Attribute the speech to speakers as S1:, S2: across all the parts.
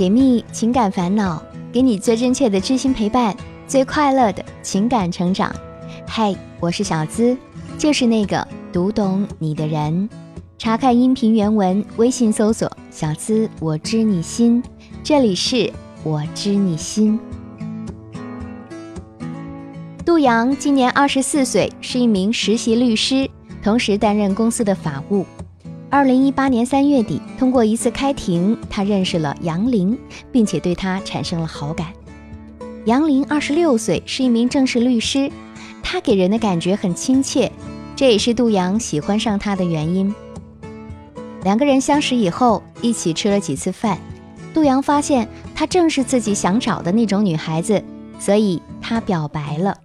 S1: 解密情感烦恼，给你最真切的知心陪伴，最快乐的情感成长。嗨，我是小资，就是那个读懂你的人。查看音频原文，微信搜索“小资我知你心”，这里是我知你心。杜阳今年二十四岁，是一名实习律师，同时担任公司的法务。二零一八年三月底，通过一次开庭，他认识了杨玲，并且对她产生了好感。杨玲二十六岁，是一名正式律师，她给人的感觉很亲切，这也是杜阳喜欢上她的原因。两个人相识以后，一起吃了几次饭，杜阳发现她正是自己想找的那种女孩子，所以他表白了。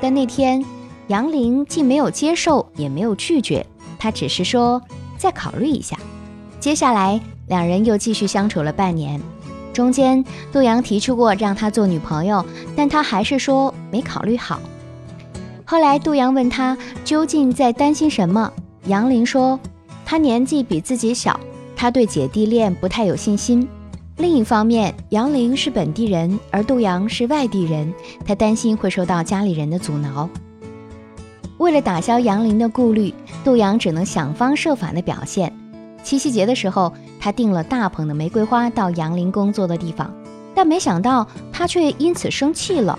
S1: 但那天，杨玲既没有接受，也没有拒绝，她只是说。再考虑一下。接下来，两人又继续相处了半年。中间，杜阳提出过让他做女朋友，但他还是说没考虑好。后来，杜阳问他究竟在担心什么，杨林说他年纪比自己小，他对姐弟恋不太有信心。另一方面，杨林是本地人，而杜阳是外地人，他担心会受到家里人的阻挠。为了打消杨林的顾虑。杜阳只能想方设法的表现。七夕节的时候，他订了大捧的玫瑰花到杨林工作的地方，但没想到他却因此生气了。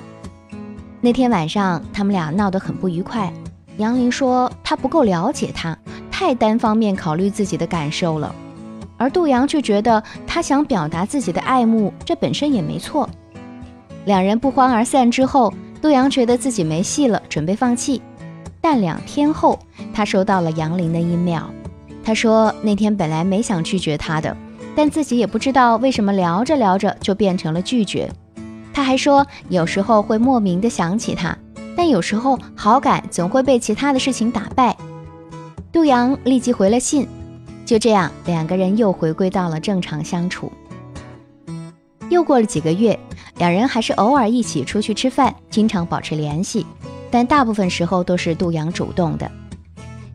S1: 那天晚上，他们俩闹得很不愉快。杨林说他不够了解他，太单方面考虑自己的感受了，而杜阳却觉得他想表达自己的爱慕，这本身也没错。两人不欢而散之后，杜阳觉得自己没戏了，准备放弃。但两天后，他收到了杨林的 email。他说那天本来没想拒绝他的，但自己也不知道为什么聊着聊着就变成了拒绝。他还说有时候会莫名的想起他，但有时候好感总会被其他的事情打败。杜阳立即回了信。就这样，两个人又回归到了正常相处。又过了几个月，两人还是偶尔一起出去吃饭，经常保持联系。但大部分时候都是杜阳主动的。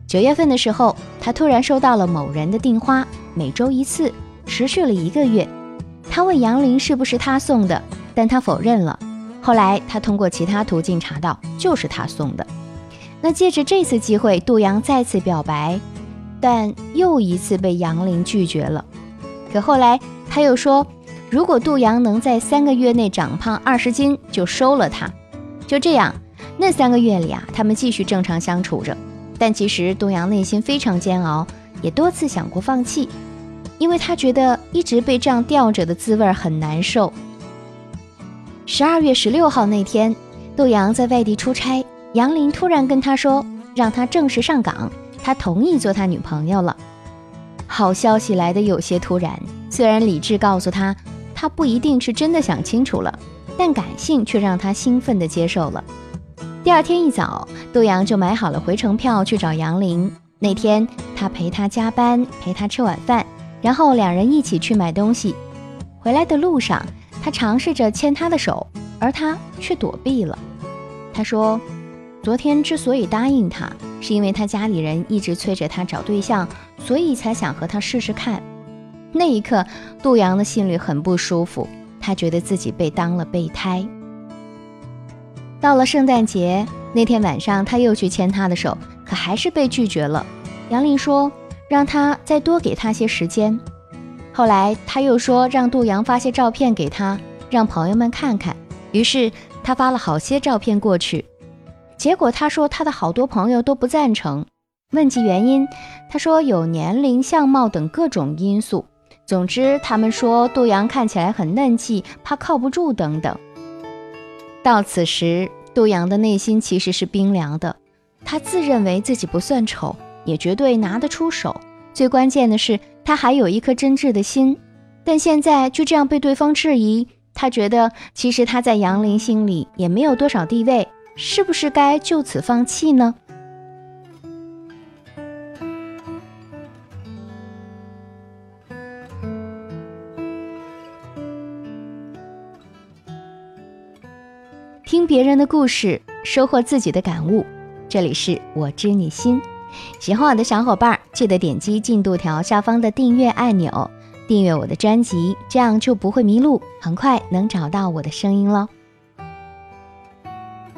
S1: 九月份的时候，他突然收到了某人的订花，每周一次，持续了一个月。他问杨林是不是他送的，但他否认了。后来他通过其他途径查到，就是他送的。那借着这次机会，杜阳再次表白，但又一次被杨林拒绝了。可后来他又说，如果杜阳能在三个月内长胖二十斤，就收了他。就这样。那三个月里啊，他们继续正常相处着，但其实杜阳内心非常煎熬，也多次想过放弃，因为他觉得一直被这样吊着的滋味很难受。十二月十六号那天，杜阳在外地出差，杨林突然跟他说，让他正式上岗，他同意做他女朋友了。好消息来的有些突然，虽然理智告诉他，他不一定是真的想清楚了，但感性却让他兴奋地接受了。第二天一早，杜阳就买好了回程票去找杨林。那天他陪他加班，陪他吃晚饭，然后两人一起去买东西。回来的路上，他尝试着牵她的手，而她却躲避了。他说：“昨天之所以答应他，是因为他家里人一直催着他找对象，所以才想和他试试看。”那一刻，杜阳的心里很不舒服，他觉得自己被当了备胎。到了圣诞节那天晚上，他又去牵她的手，可还是被拒绝了。杨林说让他再多给他些时间。后来他又说让杜阳发些照片给他，让朋友们看看。于是他发了好些照片过去，结果他说他的好多朋友都不赞成。问及原因，他说有年龄、相貌等各种因素。总之，他们说杜阳看起来很嫩气，怕靠不住等等。到此时，杜阳的内心其实是冰凉的。他自认为自己不算丑，也绝对拿得出手。最关键的是，他还有一颗真挚的心。但现在就这样被对方质疑，他觉得其实他在杨林心里也没有多少地位，是不是该就此放弃呢？听别人的故事，收获自己的感悟。这里是我知你心，喜欢我的小伙伴记得点击进度条下方的订阅按钮，订阅我的专辑，这样就不会迷路，很快能找到我的声音喽。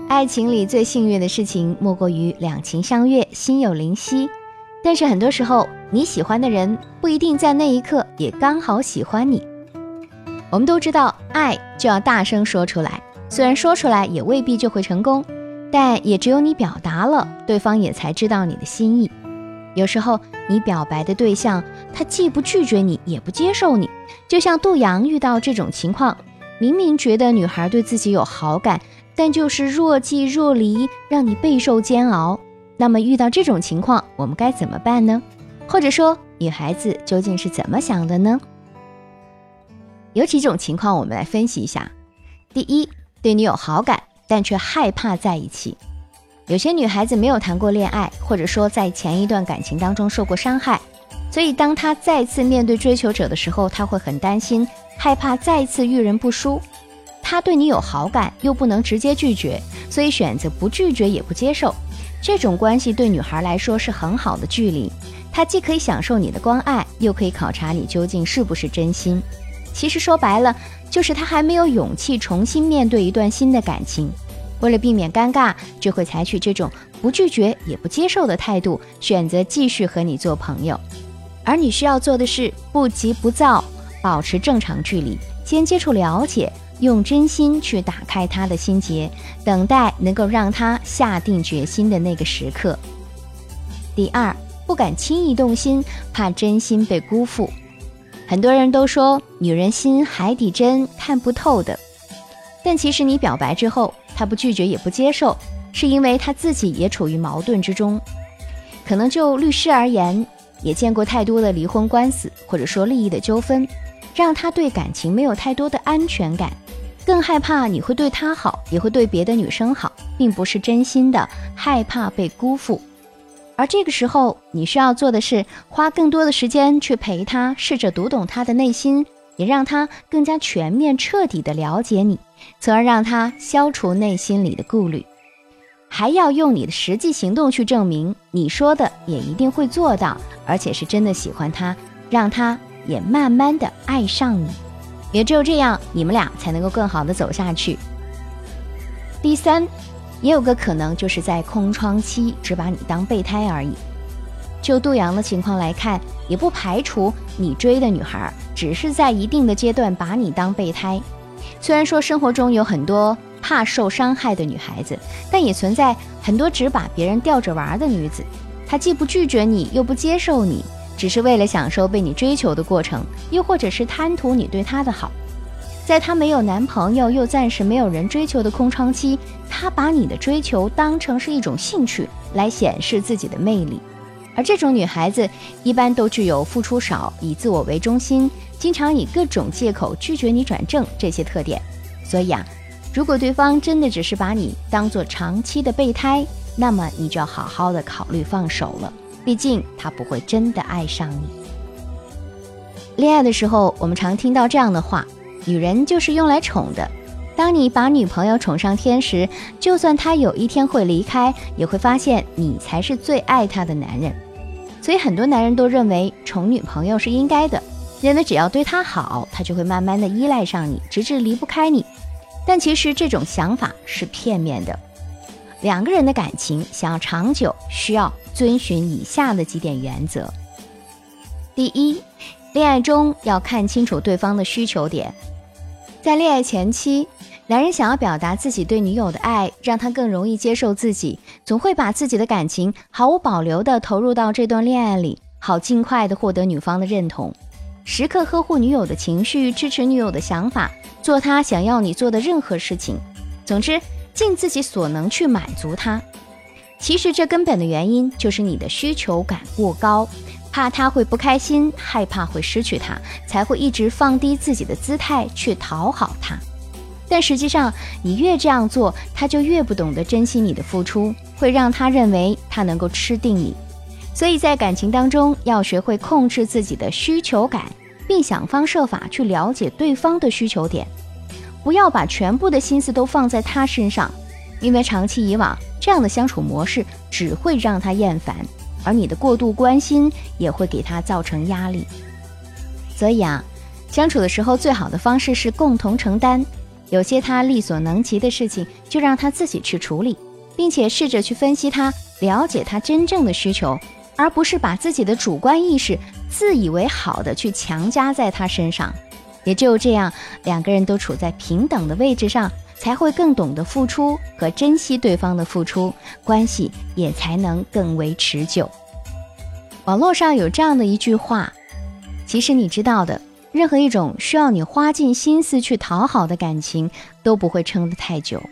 S1: 爱情里最幸运的事情，莫过于两情相悦，心有灵犀。但是很多时候，你喜欢的人不一定在那一刻也刚好喜欢你。我们都知道，爱就要大声说出来，虽然说出来也未必就会成功，但也只有你表达了，对方也才知道你的心意。有时候，你表白的对象，他既不拒绝你，也不接受你，就像杜阳遇到这种情况，明明觉得女孩对自己有好感，但就是若即若离，让你备受煎熬。那么遇到这种情况，我们该怎么办呢？或者说，女孩子究竟是怎么想的呢？有几种情况，我们来分析一下。第一，对你有好感，但却害怕在一起。有些女孩子没有谈过恋爱，或者说在前一段感情当中受过伤害，所以当她再次面对追求者的时候，她会很担心，害怕再次遇人不淑。她对你有好感，又不能直接拒绝，所以选择不拒绝也不接受。这种关系对女孩来说是很好的距离，她既可以享受你的关爱，又可以考察你究竟是不是真心。其实说白了，就是他还没有勇气重新面对一段新的感情。为了避免尴尬，就会采取这种不拒绝也不接受的态度，选择继续和你做朋友。而你需要做的是不急不躁，保持正常距离，先接触了解。用真心去打开他的心结，等待能够让他下定决心的那个时刻。第二，不敢轻易动心，怕真心被辜负。很多人都说女人心海底针，看不透的。但其实你表白之后，他不拒绝也不接受，是因为他自己也处于矛盾之中。可能就律师而言，也见过太多的离婚官司，或者说利益的纠纷，让他对感情没有太多的安全感。更害怕你会对他好，也会对别的女生好，并不是真心的，害怕被辜负。而这个时候，你需要做的是花更多的时间去陪他，试着读懂他的内心，也让他更加全面、彻底的了解你，从而让他消除内心里的顾虑。还要用你的实际行动去证明你说的也一定会做到，而且是真的喜欢他，让他也慢慢的爱上你。也只有这样，你们俩才能够更好的走下去。第三，也有个可能，就是在空窗期只把你当备胎而已。就杜阳的情况来看，也不排除你追的女孩只是在一定的阶段把你当备胎。虽然说生活中有很多怕受伤害的女孩子，但也存在很多只把别人吊着玩的女子。她既不拒绝你，又不接受你。只是为了享受被你追求的过程，又或者是贪图你对她的好，在她没有男朋友又暂时没有人追求的空窗期，她把你的追求当成是一种兴趣来显示自己的魅力。而这种女孩子一般都具有付出少、以自我为中心、经常以各种借口拒绝你转正这些特点。所以啊，如果对方真的只是把你当做长期的备胎，那么你就要好好的考虑放手了。毕竟他不会真的爱上你。恋爱的时候，我们常听到这样的话：“女人就是用来宠的。”当你把女朋友宠上天时，就算她有一天会离开，也会发现你才是最爱她的男人。所以很多男人都认为宠女朋友是应该的，认为只要对她好，她就会慢慢的依赖上你，直至离不开你。但其实这种想法是片面的。两个人的感情想要长久，需要。遵循以下的几点原则：第一，恋爱中要看清楚对方的需求点。在恋爱前期，男人想要表达自己对女友的爱，让她更容易接受自己，总会把自己的感情毫无保留地投入到这段恋爱里，好尽快地获得女方的认同，时刻呵护女友的情绪，支持女友的想法，做他想要你做的任何事情。总之，尽自己所能去满足他。其实这根本的原因就是你的需求感过高，怕他会不开心，害怕会失去他，才会一直放低自己的姿态去讨好他。但实际上，你越这样做，他就越不懂得珍惜你的付出，会让他认为他能够吃定你。所以在感情当中，要学会控制自己的需求感，并想方设法去了解对方的需求点，不要把全部的心思都放在他身上。因为长期以往这样的相处模式只会让他厌烦，而你的过度关心也会给他造成压力。所以啊，相处的时候最好的方式是共同承担。有些他力所能及的事情，就让他自己去处理，并且试着去分析他，了解他真正的需求，而不是把自己的主观意识自以为好的去强加在他身上。也只有这样，两个人都处在平等的位置上，才会更懂得付出和珍惜对方的付出，关系也才能更为持久。网络上有这样的一句话：“其实你知道的。”任何一种需要你花尽心思去讨好的感情都不会撑得太久，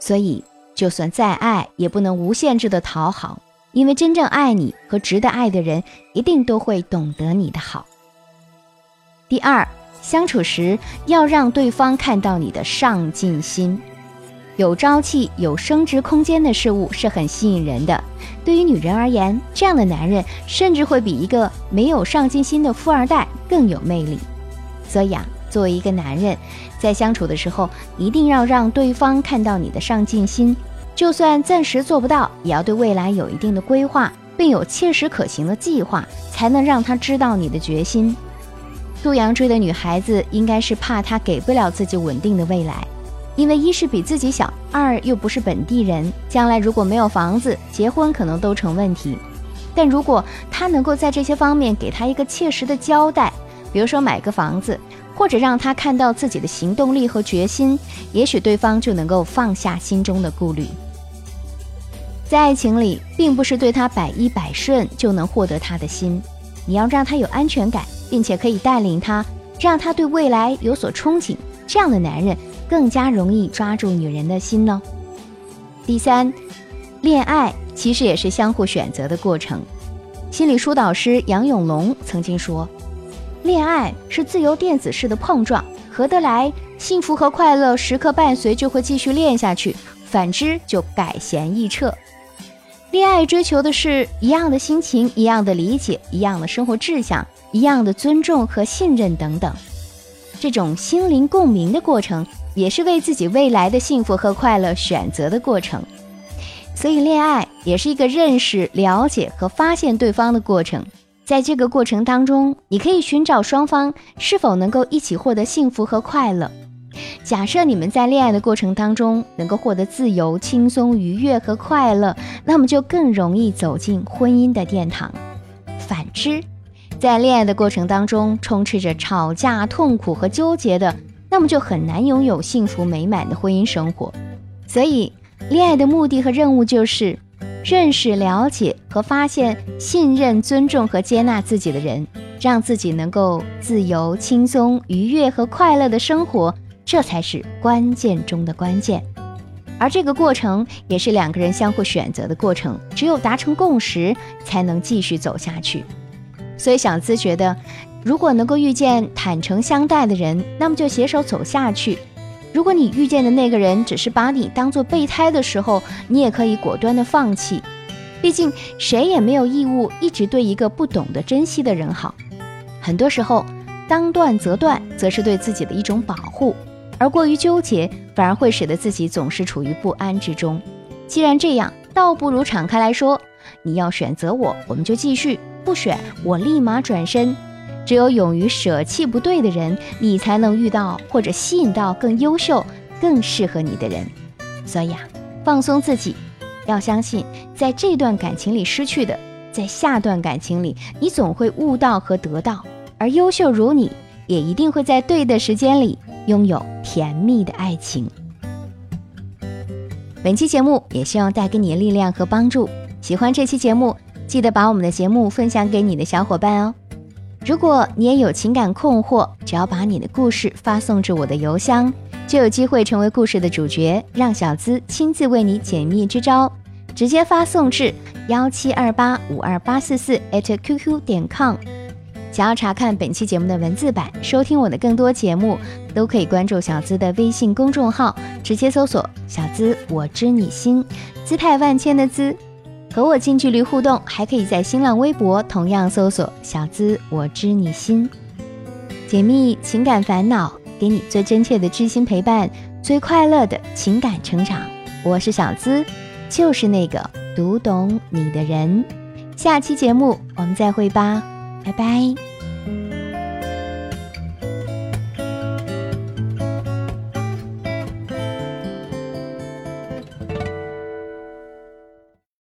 S1: 所以就算再爱，也不能无限制的讨好，因为真正爱你和值得爱的人，一定都会懂得你的好。第二，相处时要让对方看到你的上进心。有朝气、有升值空间的事物是很吸引人的。对于女人而言，这样的男人甚至会比一个没有上进心的富二代更有魅力。所以啊，作为一个男人，在相处的时候，一定要让对方看到你的上进心。就算暂时做不到，也要对未来有一定的规划，并有切实可行的计划，才能让他知道你的决心。杜阳追的女孩子，应该是怕他给不了自己稳定的未来。因为一是比自己小，二又不是本地人，将来如果没有房子，结婚可能都成问题。但如果他能够在这些方面给他一个切实的交代，比如说买个房子，或者让他看到自己的行动力和决心，也许对方就能够放下心中的顾虑。在爱情里，并不是对他百依百顺就能获得他的心，你要让他有安全感，并且可以带领他，让他对未来有所憧憬。这样的男人。更加容易抓住女人的心呢。第三，恋爱其实也是相互选择的过程。心理疏导师杨永龙曾经说：“恋爱是自由电子式的碰撞，合得来，幸福和快乐时刻伴随，就会继续恋下去；反之，就改弦易辙。恋爱追求的是一样的心情、一样的理解、一样的生活志向、一样的尊重和信任等等。这种心灵共鸣的过程。”也是为自己未来的幸福和快乐选择的过程，所以恋爱也是一个认识、了解和发现对方的过程。在这个过程当中，你可以寻找双方是否能够一起获得幸福和快乐。假设你们在恋爱的过程当中能够获得自由、轻松、愉悦和快乐，那么就更容易走进婚姻的殿堂。反之，在恋爱的过程当中充斥着吵架、痛苦和纠结的。那么就很难拥有幸福美满的婚姻生活，所以恋爱的目的和任务就是认识、了解和发现信任、尊重和接纳自己的人，让自己能够自由、轻松、愉悦和快乐的生活，这才是关键中的关键。而这个过程也是两个人相互选择的过程，只有达成共识，才能继续走下去。所以小资觉得。如果能够遇见坦诚相待的人，那么就携手走下去。如果你遇见的那个人只是把你当做备胎的时候，你也可以果断的放弃。毕竟谁也没有义务一直对一个不懂得珍惜的人好。很多时候，当断则断，则是对自己的一种保护；而过于纠结，反而会使得自己总是处于不安之中。既然这样，倒不如敞开来说：你要选择我，我们就继续；不选，我立马转身。只有勇于舍弃不对的人，你才能遇到或者吸引到更优秀、更适合你的人。所以啊，放松自己，要相信，在这段感情里失去的，在下段感情里你总会悟到和得到。而优秀如你，也一定会在对的时间里拥有甜蜜的爱情。本期节目也希望带给你力量和帮助。喜欢这期节目，记得把我们的节目分享给你的小伙伴哦。如果你也有情感困惑，只要把你的故事发送至我的邮箱，就有机会成为故事的主角，让小资亲自为你解密支招。直接发送至幺七二八五二八四四 @QQ 点 com。想要查看本期节目的文字版，收听我的更多节目，都可以关注小资的微信公众号，直接搜索“小资我知你心”，姿态万千的资。和我近距离互动，还可以在新浪微博同样搜索“小资我知你心”，解密情感烦恼，给你最真切的知心陪伴，最快乐的情感成长。我是小资，就是那个读懂你的人。下期节目我们再会吧，拜拜。